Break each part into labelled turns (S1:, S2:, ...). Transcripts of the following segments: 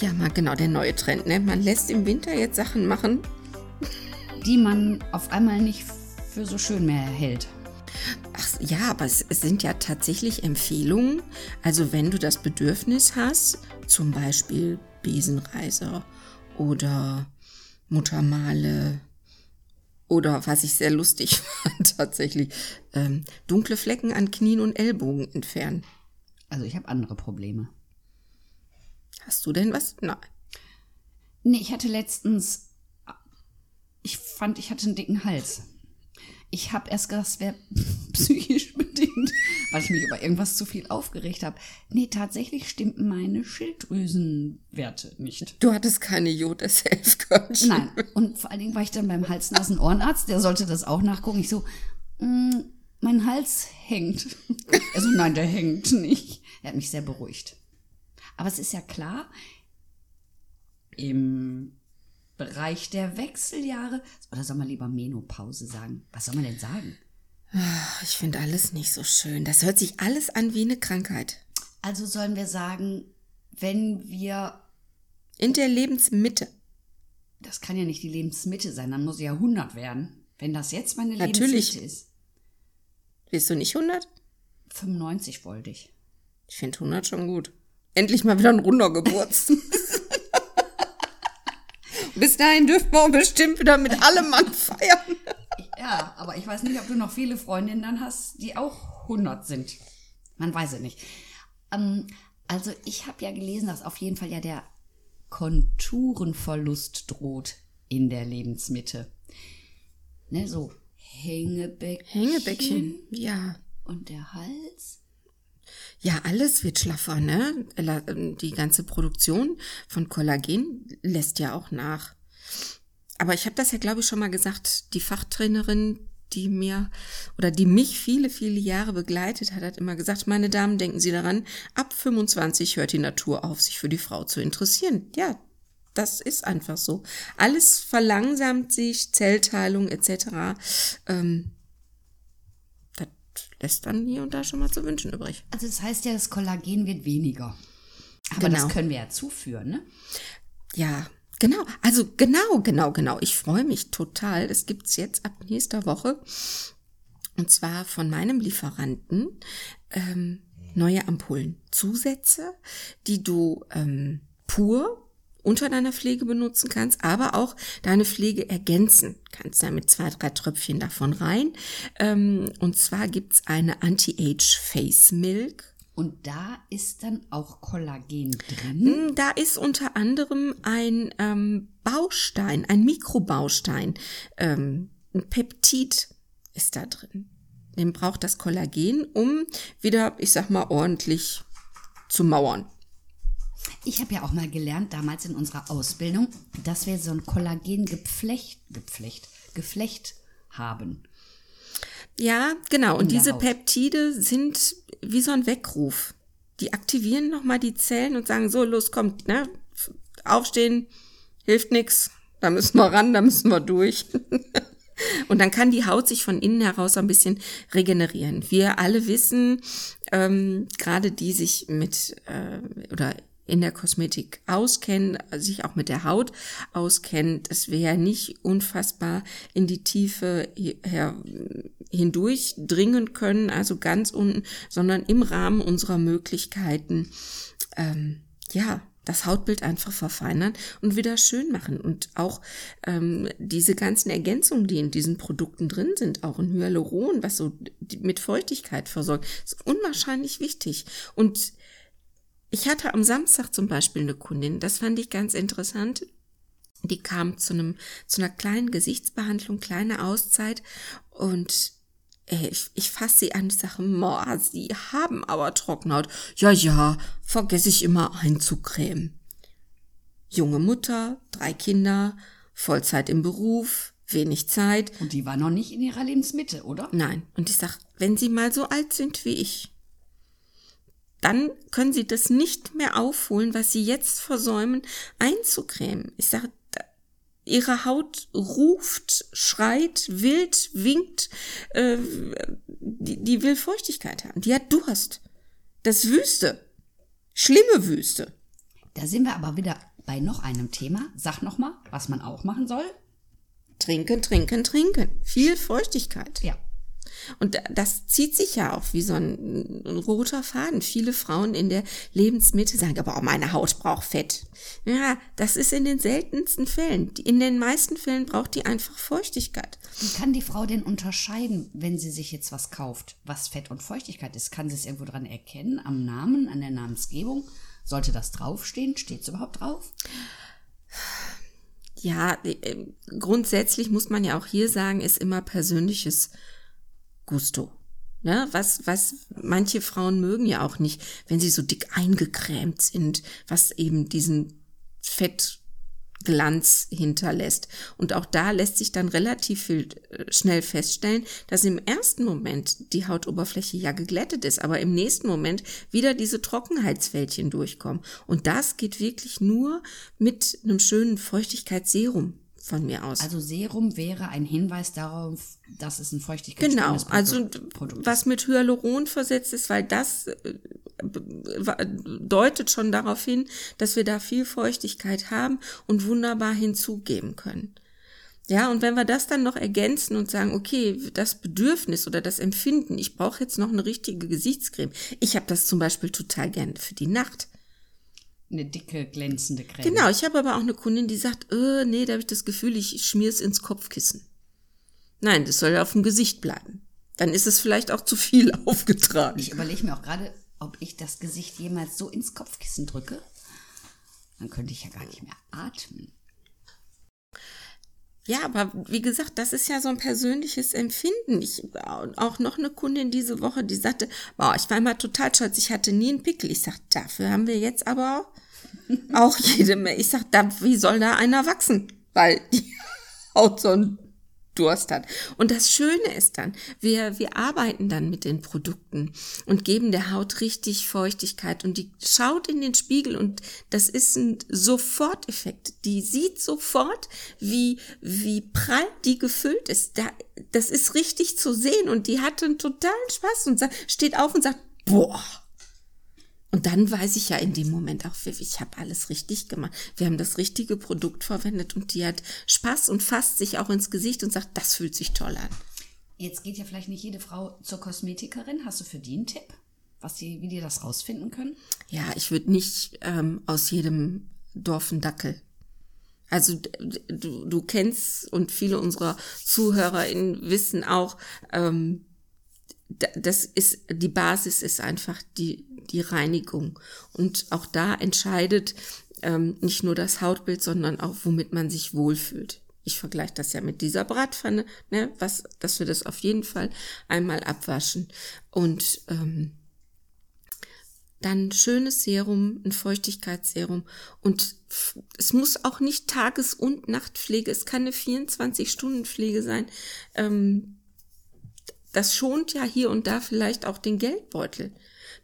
S1: Ja, mal genau der neue Trend, ne? Man lässt im Winter jetzt Sachen machen,
S2: die man auf einmal nicht für so schön mehr hält.
S1: Ach ja, aber es, es sind ja tatsächlich Empfehlungen. Also wenn du das Bedürfnis hast, zum Beispiel Besenreiser oder Muttermale oder was ich sehr lustig fand tatsächlich, ähm, dunkle Flecken an Knien und Ellbogen entfernen.
S2: Also ich habe andere Probleme.
S1: Hast du denn was? Nein.
S2: Nee, ich hatte letztens, ich fand, ich hatte einen dicken Hals. Ich habe erst gedacht, es wäre psychisch bedingt, weil ich mich über irgendwas zu viel aufgeregt habe. Nee, tatsächlich stimmten meine Schilddrüsenwerte nicht.
S1: Du hattest keine Jod self
S2: Nein, und vor allen Dingen war ich dann beim Hals-Nasen-Ohrenarzt, der sollte das auch nachgucken. Ich so, mm, mein Hals hängt. Also nein, der hängt nicht. Er hat mich sehr beruhigt. Aber es ist ja klar, im Bereich der Wechseljahre, oder soll man lieber Menopause sagen? Was soll man denn sagen?
S1: Ich finde alles nicht so schön. Das hört sich alles an wie eine Krankheit.
S2: Also sollen wir sagen, wenn wir.
S1: In der Lebensmitte.
S2: Das kann ja nicht die Lebensmitte sein, dann muss sie ja 100 werden. Wenn das jetzt meine Natürlich. Lebensmitte ist.
S1: Bist du nicht 100?
S2: 95 wollte ich.
S1: Ich finde 100 schon gut. Endlich mal wieder ein runder Geburtstag. Bis dahin dürfen wir bestimmt wieder mit allem Mann feiern.
S2: Ja, aber ich weiß nicht, ob du noch viele Freundinnen dann hast, die auch 100 sind. Man weiß es nicht. Ähm, also ich habe ja gelesen, dass auf jeden Fall ja der Konturenverlust droht in der Lebensmitte. Ne, so Hängebäckchen.
S1: Hängebäckchen, ja.
S2: Und der Hals.
S1: Ja, alles wird schlaffer, ne? Die ganze Produktion von Kollagen lässt ja auch nach. Aber ich habe das ja, glaube ich, schon mal gesagt. Die Fachtrainerin, die mir oder die mich viele, viele Jahre begleitet hat, hat immer gesagt, meine Damen, denken Sie daran, ab 25 hört die Natur auf, sich für die Frau zu interessieren. Ja, das ist einfach so. Alles verlangsamt sich, Zellteilung etc. Ähm, lässt dann hier und da schon mal zu wünschen übrig.
S2: Also das heißt ja, das Kollagen wird weniger. Aber genau. das können wir ja zuführen, ne?
S1: Ja, genau. Also genau, genau, genau. Ich freue mich total. Es gibt's jetzt ab nächster Woche. Und zwar von meinem Lieferanten ähm, neue Ampullen. Zusätze, die du ähm, pur unter deiner Pflege benutzen kannst, aber auch deine Pflege ergänzen kannst. Da mit zwei, drei Tröpfchen davon rein. Ähm, und zwar gibt's eine Anti-Age Face Milk.
S2: Und da ist dann auch Kollagen drin?
S1: Hm, da ist unter anderem ein ähm, Baustein, ein Mikrobaustein, ähm, ein Peptid ist da drin. Den braucht das Kollagen, um wieder, ich sag mal, ordentlich zu mauern.
S2: Ich habe ja auch mal gelernt, damals in unserer Ausbildung, dass wir so ein Kollagengeflecht, Geflecht, Geflecht haben.
S1: Ja, genau. Und diese. Peptide sind wie so ein Weckruf. Die aktivieren nochmal die Zellen und sagen, so, los, kommt, ne? Aufstehen, hilft nix. Da müssen wir ran, da müssen wir durch. Und dann kann die Haut sich von innen heraus ein bisschen regenerieren. Wir alle wissen, ähm, gerade die sich mit äh, oder in der Kosmetik auskennen, sich auch mit der Haut auskennen, dass wir ja nicht unfassbar in die Tiefe hindurch dringen können, also ganz unten, sondern im Rahmen unserer Möglichkeiten, ähm, ja, das Hautbild einfach verfeinern und wieder schön machen. Und auch ähm, diese ganzen Ergänzungen, die in diesen Produkten drin sind, auch ein Hyaluron, was so mit Feuchtigkeit versorgt, ist unwahrscheinlich wichtig. Und ich hatte am Samstag zum Beispiel eine Kundin, das fand ich ganz interessant. Die kam zu einem, zu einer kleinen Gesichtsbehandlung, kleine Auszeit und ey, ich, ich fasse sie an, ich sage, Ma, sie haben aber Trockenhaut. Ja, ja, vergesse ich immer einzucremen. Junge Mutter, drei Kinder, Vollzeit im Beruf, wenig Zeit.
S2: Und die war noch nicht in ihrer Lebensmitte, oder?
S1: Nein. Und ich sag, wenn Sie mal so alt sind wie ich, dann können Sie das nicht mehr aufholen, was Sie jetzt versäumen, einzucremen. Ich sage, ihre Haut ruft, schreit, wild, winkt, äh, die, die will Feuchtigkeit haben. Die hat Durst. Das Wüste. Schlimme Wüste.
S2: Da sind wir aber wieder bei noch einem Thema. Sag noch mal, was man auch machen soll.
S1: Trinken, trinken, trinken. Viel Feuchtigkeit.
S2: Ja.
S1: Und das zieht sich ja auch wie so ein, ein, roter Faden. Viele Frauen in der Lebensmitte sagen, aber auch meine Haut braucht Fett. Ja, das ist in den seltensten Fällen. In den meisten Fällen braucht die einfach Feuchtigkeit.
S2: Wie kann die Frau denn unterscheiden, wenn sie sich jetzt was kauft, was Fett und Feuchtigkeit ist? Kann sie es irgendwo dran erkennen, am Namen, an der Namensgebung? Sollte das draufstehen? Steht es überhaupt drauf?
S1: Ja, äh, grundsätzlich muss man ja auch hier sagen, ist immer persönliches Gusto. Ne, was, was manche Frauen mögen ja auch nicht, wenn sie so dick eingecremt sind, was eben diesen Fettglanz hinterlässt. Und auch da lässt sich dann relativ viel äh, schnell feststellen, dass im ersten Moment die Hautoberfläche ja geglättet ist, aber im nächsten Moment wieder diese Trockenheitsfältchen durchkommen. Und das geht wirklich nur mit einem schönen Feuchtigkeitsserum von mir aus.
S2: Also Serum wäre ein Hinweis darauf, dass es ein Feuchtigkeit
S1: Genau, also was mit Hyaluron versetzt ist, weil das äh, deutet schon darauf hin, dass wir da viel Feuchtigkeit haben und wunderbar hinzugeben können. Ja, und wenn wir das dann noch ergänzen und sagen, okay, das Bedürfnis oder das Empfinden, ich brauche jetzt noch eine richtige Gesichtscreme. Ich habe das zum Beispiel total gerne für die Nacht
S2: eine dicke, glänzende Creme.
S1: Genau, ich habe aber auch eine Kundin, die sagt, äh, nee, da habe ich das Gefühl, ich schmier es ins Kopfkissen. Nein, das soll ja auf dem Gesicht bleiben. Dann ist es vielleicht auch zu viel aufgetragen.
S2: Ich überlege mir auch gerade, ob ich das Gesicht jemals so ins Kopfkissen drücke. Dann könnte ich ja gar nicht mehr atmen.
S1: Ja, aber wie gesagt, das ist ja so ein persönliches Empfinden. Ich auch noch eine Kundin diese Woche, die sagte, boah, ich war immer total stolz, ich hatte nie einen Pickel. Ich sag, dafür haben wir jetzt aber auch jede Menge. Ich sag, wie soll da einer wachsen? Weil die Haut so ein Durst hat. Und das Schöne ist dann, wir, wir arbeiten dann mit den Produkten und geben der Haut richtig Feuchtigkeit und die schaut in den Spiegel und das ist ein Soforteffekt. Die sieht sofort, wie, wie prall die gefüllt ist. Da, das ist richtig zu sehen und die hat einen totalen Spaß und steht auf und sagt, boah, und dann weiß ich ja in dem Moment auch, ich habe alles richtig gemacht. Wir haben das richtige Produkt verwendet und die hat Spaß und fasst sich auch ins Gesicht und sagt, das fühlt sich toll an.
S2: Jetzt geht ja vielleicht nicht jede Frau zur Kosmetikerin. Hast du für die einen Tipp, was die, wie die das rausfinden können?
S1: Ja, ich würde nicht ähm, aus jedem Dorf einen Dackel. Also du, du kennst und viele unserer ZuhörerInnen wissen auch, ähm, das ist, die Basis ist einfach die, die Reinigung. Und auch da entscheidet ähm, nicht nur das Hautbild, sondern auch, womit man sich wohlfühlt. Ich vergleiche das ja mit dieser Bratpfanne, ne, was, dass wir das auf jeden Fall einmal abwaschen. Und ähm, dann schönes Serum, ein Feuchtigkeitsserum. Und es muss auch nicht Tages- und Nachtpflege, es kann eine 24-Stunden-Pflege sein. Ähm, das schont ja hier und da vielleicht auch den Geldbeutel.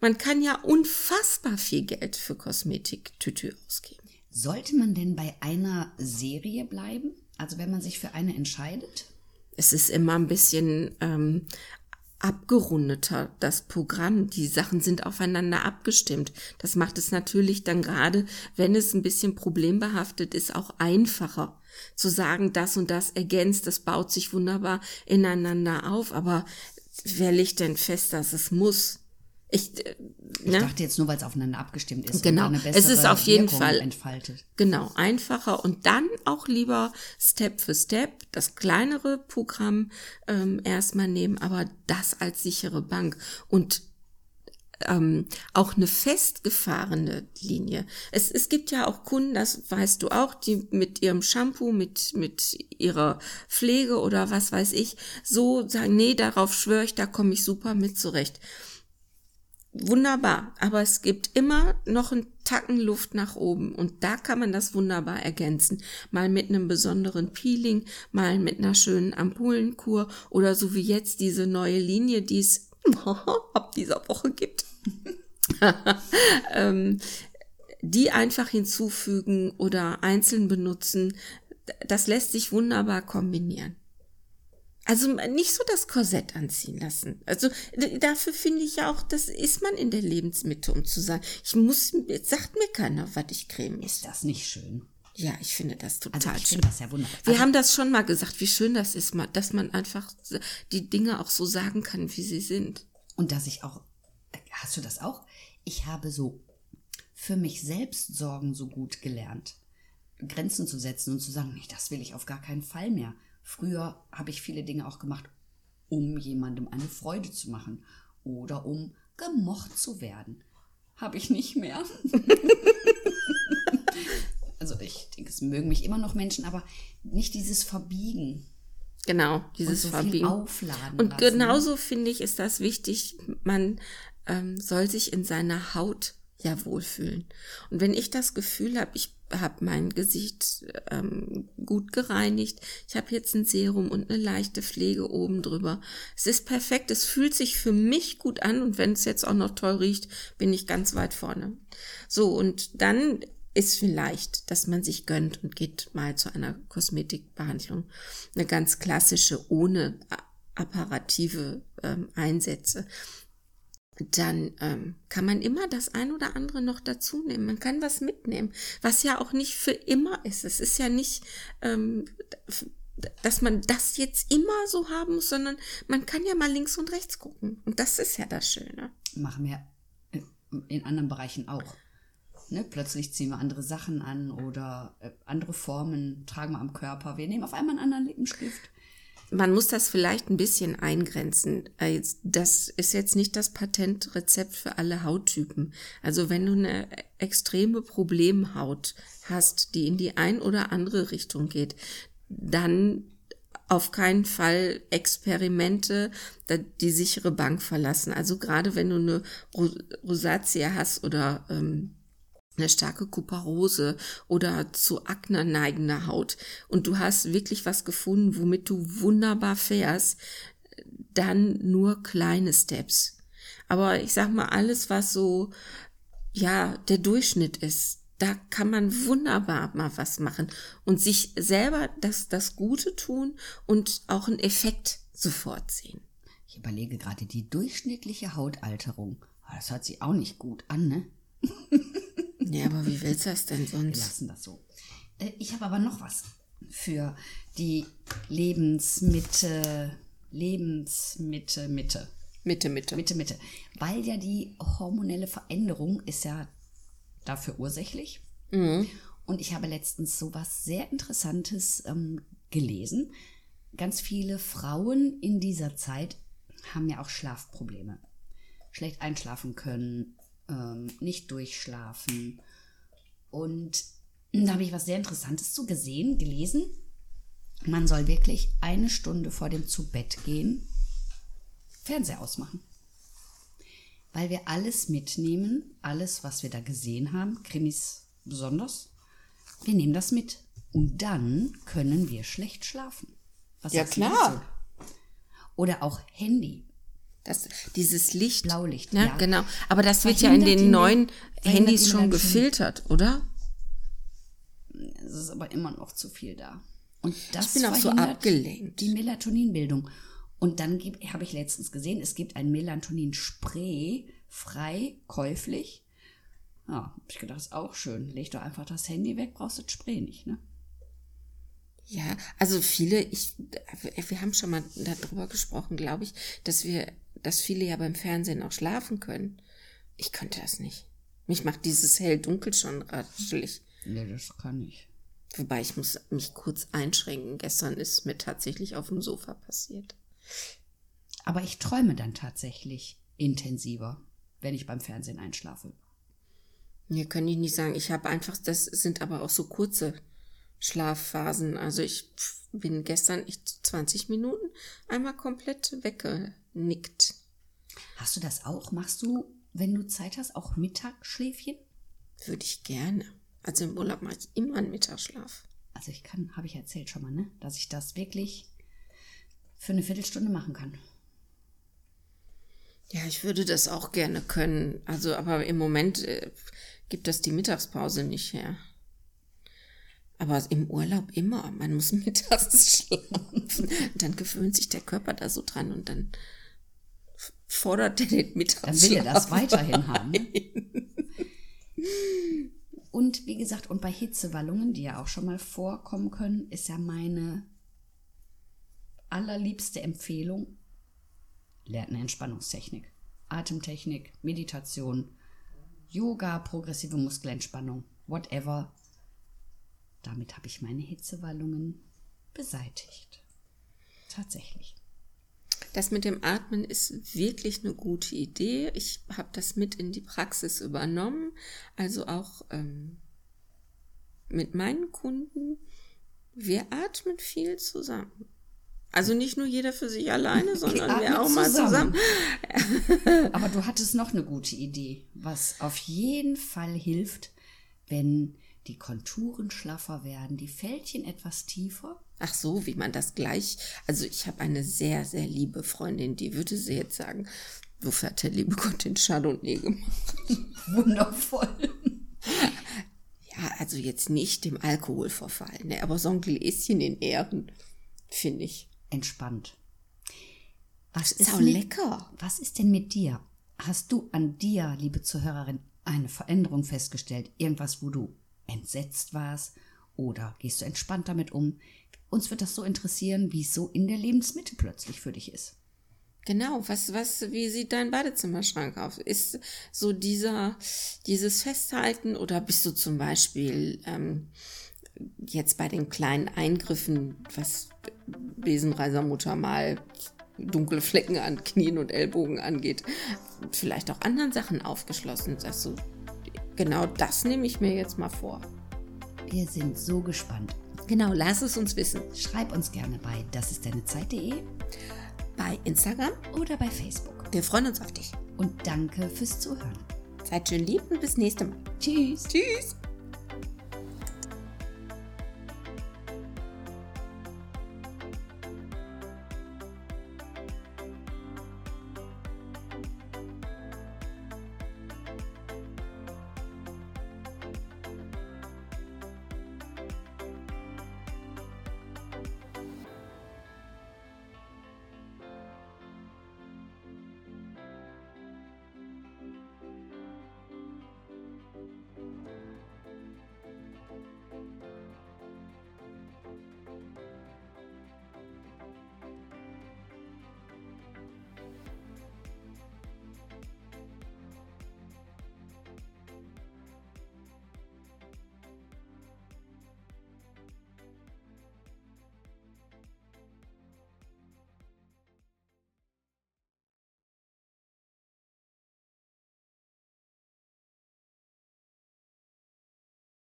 S1: Man kann ja unfassbar viel Geld für Kosmetik-Tütü ausgeben.
S2: Sollte man denn bei einer Serie bleiben? Also wenn man sich für eine entscheidet?
S1: Es ist immer ein bisschen ähm, abgerundeter, das Programm. Die Sachen sind aufeinander abgestimmt. Das macht es natürlich dann gerade, wenn es ein bisschen problembehaftet ist, auch einfacher zu sagen, das und das ergänzt, das baut sich wunderbar ineinander auf, aber wer legt denn fest, dass es muss?
S2: Ich, äh, ich ne? dachte jetzt nur, weil es aufeinander abgestimmt ist.
S1: Genau, es ist auf jeden
S2: Wirkung
S1: Fall
S2: entfaltet.
S1: Genau, einfacher und dann auch lieber Step für Step das kleinere Programm ähm, erstmal nehmen, aber das als sichere Bank und ähm, auch eine festgefahrene Linie. Es, es gibt ja auch Kunden, das weißt du auch, die mit ihrem Shampoo, mit, mit ihrer Pflege oder was weiß ich, so sagen, nee, darauf schwöre ich, da komme ich super mit zurecht. wunderbar. Aber es gibt immer noch einen Tacken Luft nach oben. Und da kann man das wunderbar ergänzen. Mal mit einem besonderen Peeling, mal mit einer schönen Ampullenkur oder so wie jetzt diese neue Linie, die es ab dieser Woche gibt. ähm, die einfach hinzufügen oder einzeln benutzen. Das lässt sich wunderbar kombinieren. Also nicht so das Korsett anziehen lassen. Also dafür finde ich ja auch, das ist man in der Lebensmitte, um zu sagen, ich muss, jetzt sagt mir keiner, was ich creme muss.
S2: Ist das nicht schön?
S1: Ja, ich finde das total
S2: also ich
S1: schön.
S2: Das ja wunderbar.
S1: Wir
S2: also,
S1: haben das schon mal gesagt, wie schön das ist, dass man einfach die Dinge auch so sagen kann, wie sie sind.
S2: Und dass ich auch, hast du das auch? Ich habe so für mich selbst Sorgen so gut gelernt. Grenzen zu setzen und zu sagen, nee, das will ich auf gar keinen Fall mehr. Früher habe ich viele Dinge auch gemacht, um jemandem eine Freude zu machen oder um gemocht zu werden. Habe ich nicht mehr. also ich denke, es mögen mich immer noch Menschen, aber nicht dieses Verbiegen.
S1: Genau, dieses
S2: und so
S1: Verbiegen.
S2: aufladen
S1: und
S2: lassen.
S1: genauso finde ich, ist das wichtig, man ähm, soll sich in seiner Haut ja wohlfühlen. Und wenn ich das Gefühl habe, ich habe mein Gesicht ähm, gut gereinigt, ich habe jetzt ein Serum und eine leichte Pflege oben drüber. Es ist perfekt, es fühlt sich für mich gut an und wenn es jetzt auch noch toll riecht, bin ich ganz weit vorne. So, und dann ist vielleicht, dass man sich gönnt und geht mal zu einer Kosmetikbehandlung. Eine ganz klassische, ohne apparative ähm, Einsätze dann ähm, kann man immer das ein oder andere noch dazu nehmen. Man kann was mitnehmen, was ja auch nicht für immer ist. Es ist ja nicht, ähm, dass man das jetzt immer so haben muss, sondern man kann ja mal links und rechts gucken. Und das ist ja das Schöne.
S2: Machen wir in anderen Bereichen auch. Ne? Plötzlich ziehen wir andere Sachen an oder äh, andere Formen tragen wir am Körper. Wir nehmen auf einmal einen anderen Lippenstift
S1: man muss das vielleicht ein bisschen eingrenzen. Äh, das ist jetzt nicht das Patentrezept für alle Hauttypen. Also wenn du eine extreme Problemhaut hast, die in die ein oder andere Richtung geht, dann auf keinen Fall Experimente, die sichere Bank verlassen. Also gerade wenn du eine Rosatia hast oder ähm, eine starke Kuparose oder zu Akne neigender Haut und du hast wirklich was gefunden, womit du wunderbar fährst, dann nur kleine Steps. Aber ich sag mal, alles, was so, ja, der Durchschnitt ist, da kann man wunderbar mal was machen und sich selber das, das Gute tun und auch einen Effekt sofort sehen.
S2: Ich überlege gerade die durchschnittliche Hautalterung. Ah, das hört sich auch nicht gut an, ne?
S1: Ja, aber wie willst du das denn sonst?
S2: Wir lassen das so. Äh, ich habe aber noch was für die Lebensmitte, Lebensmitte, Mitte.
S1: Mitte, Mitte.
S2: Mitte, Mitte. Weil ja die hormonelle Veränderung ist ja dafür ursächlich. Mhm. Und ich habe letztens so was sehr Interessantes ähm, gelesen. Ganz viele Frauen in dieser Zeit haben ja auch Schlafprobleme. Schlecht einschlafen können, ähm, nicht durchschlafen. Und da habe ich was sehr Interessantes zu gesehen, gelesen. Man soll wirklich eine Stunde vor dem zu Bett gehen, Fernseher ausmachen. Weil wir alles mitnehmen, alles, was wir da gesehen haben, Krimis besonders, wir nehmen das mit. Und dann können wir schlecht schlafen.
S1: Was ja, klar.
S2: Oder auch Handy.
S1: Das, dieses Licht.
S2: Blaulicht,
S1: ne? ja. Genau. Aber das wird ja in den neuen Handys schon gefiltert, oder?
S2: Es ist aber immer noch zu viel da. Und das
S1: ich bin auch so abgelenkt.
S2: Die Melatoninbildung. Und dann habe ich letztens gesehen, es gibt ein Melatonin-Spray, frei, käuflich. Ja, hab ich gedacht, ist auch schön. Leg doch einfach das Handy weg, brauchst du das Spray nicht, ne?
S1: Ja, also viele, ich, wir haben schon mal darüber gesprochen, glaube ich, dass wir dass viele ja beim Fernsehen auch schlafen können. Ich könnte das nicht. Mich macht dieses hell-dunkel schon ratschelig.
S2: Nee, das kann ich.
S1: Wobei ich muss mich kurz einschränken. Gestern ist mir tatsächlich auf dem Sofa passiert.
S2: Aber ich träume dann tatsächlich intensiver, wenn ich beim Fernsehen einschlafe.
S1: Mir kann ich nicht sagen. Ich habe einfach, das sind aber auch so kurze Schlafphasen. Also ich bin gestern echt 20 Minuten einmal komplett wegge nickt.
S2: Hast du das auch? Machst du wenn du Zeit hast, auch Mittagsschläfchen?
S1: Würde ich gerne. Also im Urlaub mache ich immer einen Mittagsschlaf.
S2: Also ich kann, habe ich erzählt schon mal, ne? Dass ich das wirklich für eine Viertelstunde machen kann.
S1: Ja, ich würde das auch gerne können. Also, aber im Moment äh, gibt das die Mittagspause nicht her. Aber im Urlaub immer. Man muss mittags schlafen. Dann gewöhnt sich der Körper da so dran und dann fordert er den Mittagsschlaf.
S2: Dann will er das weiterhin haben. Ne? Und wie gesagt, und bei Hitzewallungen, die ja auch schon mal vorkommen können, ist ja meine allerliebste Empfehlung, lernt eine Entspannungstechnik. Atemtechnik, Meditation, Yoga, progressive Muskelentspannung, whatever. Damit habe ich meine Hitzewallungen beseitigt. Tatsächlich.
S1: Das mit dem Atmen ist wirklich eine gute Idee. Ich habe das mit in die Praxis übernommen. Also auch ähm, mit meinen Kunden. Wir atmen viel zusammen. Also nicht nur jeder für sich alleine, sondern wir auch mal zusammen.
S2: Aber du hattest noch eine gute Idee, was auf jeden Fall hilft, wenn die Konturen schlaffer werden, die Fältchen etwas tiefer.
S1: Ach so, wie man das gleich. Also ich habe eine sehr, sehr liebe Freundin, die würde sie jetzt sagen, wofür hat der liebe Gott den Chardonnay gemacht?
S2: Wundervoll.
S1: Ja, also jetzt nicht dem Alkohol verfallen, ne, aber so ein Gläschen in Ehren, finde ich.
S2: Entspannt.
S1: Was ist, ist auch mit, lecker.
S2: Was ist denn mit dir? Hast du an dir, liebe Zuhörerin, eine Veränderung festgestellt? Irgendwas, wo du entsetzt warst? Oder gehst du entspannt damit um? Uns wird das so interessieren, wie es so in der Lebensmitte plötzlich für dich ist.
S1: Genau, was, was, wie sieht dein Badezimmerschrank aus? Ist so dieser, dieses Festhalten oder bist du zum Beispiel ähm, jetzt bei den kleinen Eingriffen, was Besenreisermutter mal dunkle Flecken an Knien und Ellbogen angeht, vielleicht auch anderen Sachen aufgeschlossen, dass du genau das nehme ich mir jetzt mal vor.
S2: Wir sind so gespannt.
S1: Genau, lass es uns wissen.
S2: Schreib uns gerne bei dasistdeinezeit.de,
S1: bei Instagram
S2: oder bei Facebook.
S1: Wir freuen uns auf dich.
S2: Und danke fürs Zuhören.
S1: Seid schön lieb und bis nächste Mal.
S2: Tschüss.
S1: Tschüss.